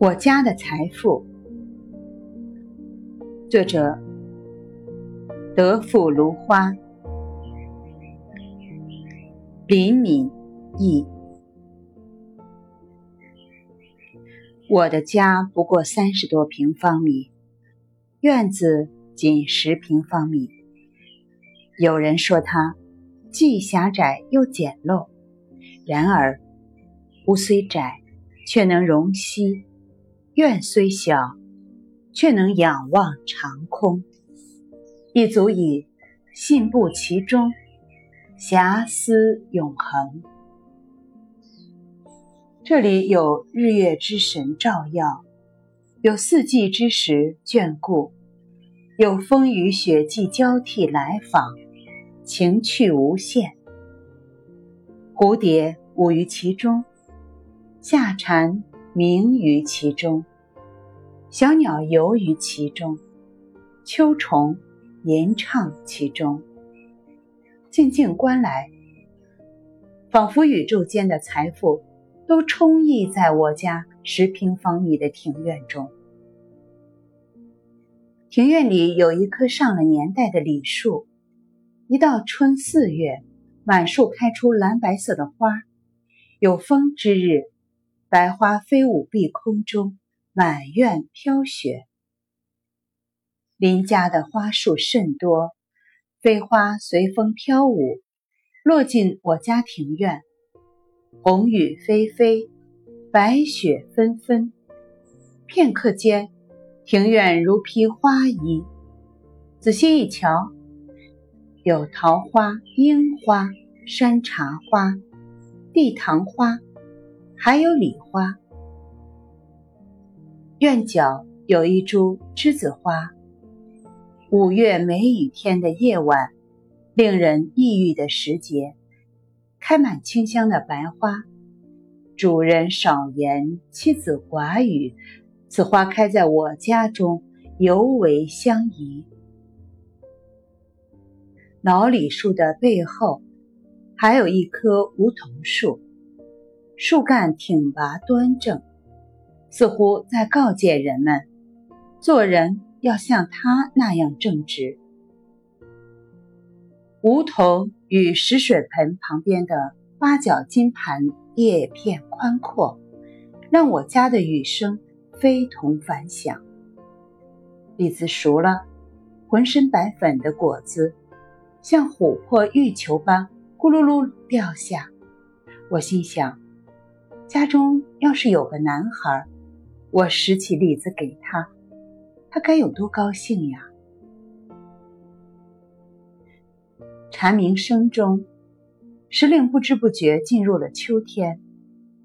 我家的财富，作者德富芦花，林敏义。我的家不过三十多平方米，院子仅十平方米。有人说它既狭窄又简陋，然而屋虽窄，却能容膝。院虽小，却能仰望长空，亦足以信步其中，遐思永恒。这里有日月之神照耀，有四季之时眷顾，有风雨雪季交替来访，情趣无限。蝴蝶舞于其中，夏蝉。鸣于其中，小鸟游于其中，秋虫吟唱其中。静静观来，仿佛宇宙间的财富都充溢在我家十平方米的庭院中。庭院里有一棵上了年代的李树，一到春四月，满树开出蓝白色的花，有风之日。白花飞舞碧空中，满院飘雪。邻家的花树甚多，飞花随风飘舞，落进我家庭院。红雨霏霏，白雪纷纷。片刻间，庭院如披花衣。仔细一瞧，有桃花、樱花、山茶花、地堂花。还有礼花，院角有一株栀子花。五月梅雨天的夜晚，令人抑郁的时节，开满清香的白花。主人少言，妻子寡语，此花开在我家中，尤为相宜。老李树的背后，还有一棵梧桐树。树干挺拔端正，似乎在告诫人们，做人要像他那样正直。梧桐与石水盆旁边的八角金盘叶片宽阔，让我家的雨声非同凡响。李子熟了，浑身白粉的果子像琥珀玉球般咕噜噜掉下，我心想。家中要是有个男孩，我拾起李子给他，他该有多高兴呀！蝉鸣声中，时令不知不觉进入了秋天。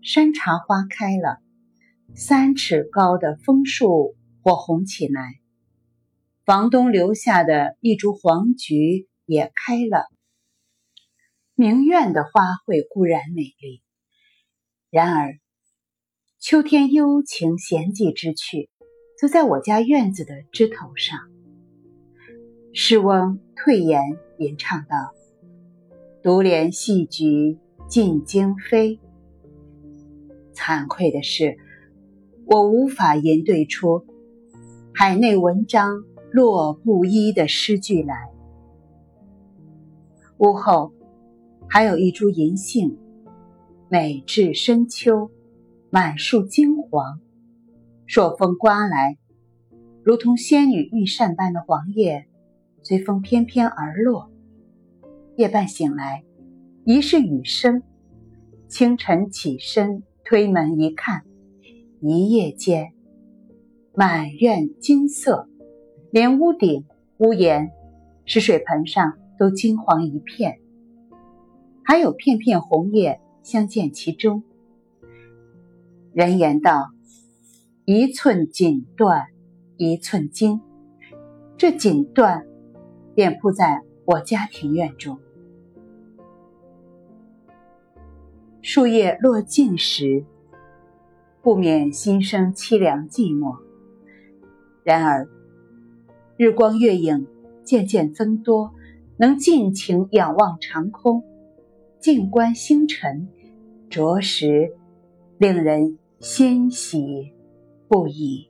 山茶花开了，三尺高的枫树火红起来，房东留下的一株黄菊也开了。明苑的花卉固然美丽。然而，秋天幽情闲寂之趣，则在我家院子的枝头上。诗翁退言吟唱道：“独怜戏菊尽惊飞。”惭愧的是，我无法吟对出“海内文章落布衣”的诗句来。屋后还有一株银杏。每至深秋，满树金黄。朔风刮来，如同仙女玉扇般的黄叶，随风翩翩而落。夜半醒来，疑是雨声。清晨起身推门一看，一夜间，满院金色，连屋顶、屋檐、石水盆上都金黄一片，还有片片红叶。相见其中，人言道：“一寸锦缎，一寸金。”这锦缎便铺在我家庭院中。树叶落尽时，不免心生凄凉寂寞。然而，日光月影渐渐增多，能尽情仰望长空。静观星辰，着实令人欣喜。不已。